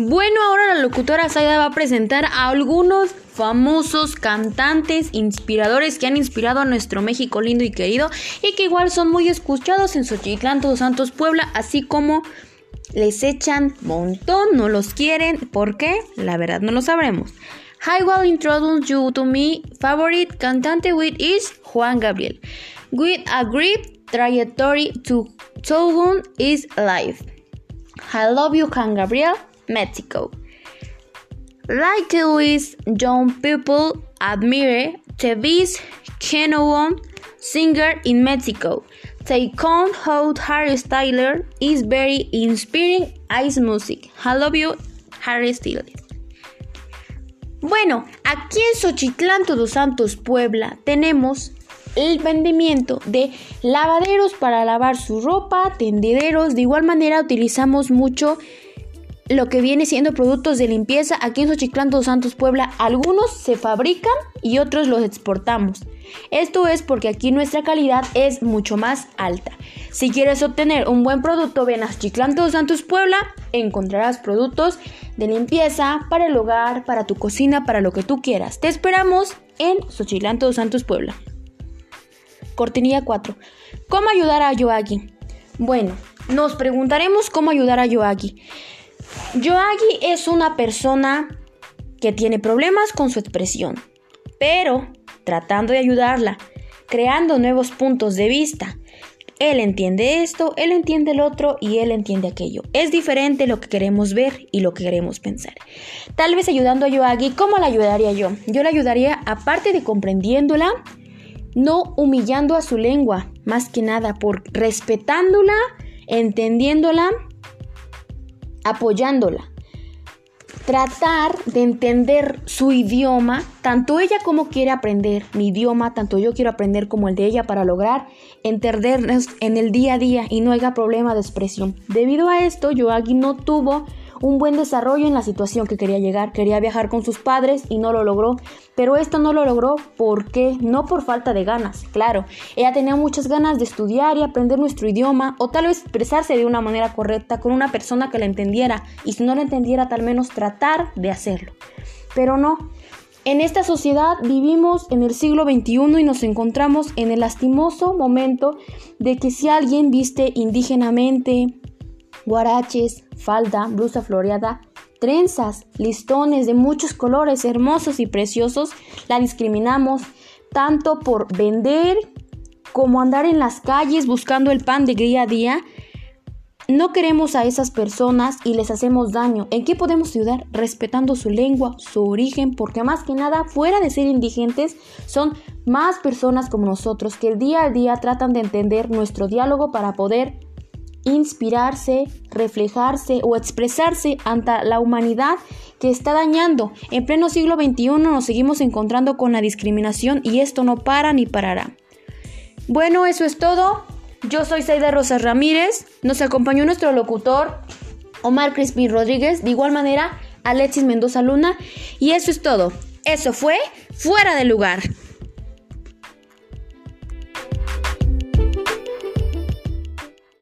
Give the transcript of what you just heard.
Bueno, ahora la locutora Saida va a presentar a algunos famosos cantantes, inspiradores que han inspirado a nuestro México lindo y querido y que igual son muy escuchados en Xochitlán, Todos Santos, Puebla, así como les echan montón, no los quieren. ¿Por qué? La verdad no lo sabremos. I will introduce you to my favorite cantante with is Juan Gabriel. With a great trajectory to Togun is life. I love you, Juan Gabriel. Mexico. Like Luis, young people admire the best singer in Mexico. They count Harry Styler is very inspiring his music. I love you, Harry Styles. Bueno, aquí en Xochitlán, Todos Santos, Puebla, tenemos el vendimiento de lavaderos para lavar su ropa, tendederos. De igual manera, utilizamos mucho lo que viene siendo productos de limpieza aquí en Xochiclán dos Santos Puebla. Algunos se fabrican y otros los exportamos. Esto es porque aquí nuestra calidad es mucho más alta. Si quieres obtener un buen producto, ven a Xochiclán dos Santos Puebla, encontrarás productos de limpieza para el hogar, para tu cocina, para lo que tú quieras. Te esperamos en Xochiclán dos Santos Puebla. Cortinilla 4. ¿Cómo ayudar a Yoagi? Bueno, nos preguntaremos cómo ayudar a Yoagi. Yoagi es una persona que tiene problemas con su expresión, pero tratando de ayudarla, creando nuevos puntos de vista. Él entiende esto, él entiende el otro y él entiende aquello. Es diferente lo que queremos ver y lo que queremos pensar. Tal vez ayudando a Yoagi, ¿cómo la ayudaría yo? Yo la ayudaría aparte de comprendiéndola, no humillando a su lengua, más que nada por respetándola, entendiéndola apoyándola. Tratar de entender su idioma, tanto ella como quiere aprender mi idioma, tanto yo quiero aprender como el de ella para lograr entendernos en el día a día y no haya problema de expresión. Debido a esto, Yoagi no tuvo un buen desarrollo en la situación que quería llegar. Quería viajar con sus padres y no lo logró. Pero esto no lo logró porque no por falta de ganas, claro. Ella tenía muchas ganas de estudiar y aprender nuestro idioma o tal vez expresarse de una manera correcta con una persona que la entendiera y si no la entendiera tal menos tratar de hacerlo. Pero no. En esta sociedad vivimos en el siglo XXI y nos encontramos en el lastimoso momento de que si alguien viste indígenamente, guaraches, falda, blusa floreada, trenzas, listones de muchos colores hermosos y preciosos, la discriminamos tanto por vender como andar en las calles buscando el pan de día a día. No queremos a esas personas y les hacemos daño. ¿En qué podemos ayudar? Respetando su lengua, su origen, porque más que nada, fuera de ser indigentes, son más personas como nosotros que el día a día tratan de entender nuestro diálogo para poder inspirarse, reflejarse o expresarse ante la humanidad que está dañando. En pleno siglo XXI nos seguimos encontrando con la discriminación y esto no para ni parará. Bueno, eso es todo. Yo soy Saida Rosas Ramírez. Nos acompañó nuestro locutor Omar Crispin Rodríguez. De igual manera, Alexis Mendoza Luna. Y eso es todo. Eso fue Fuera de lugar.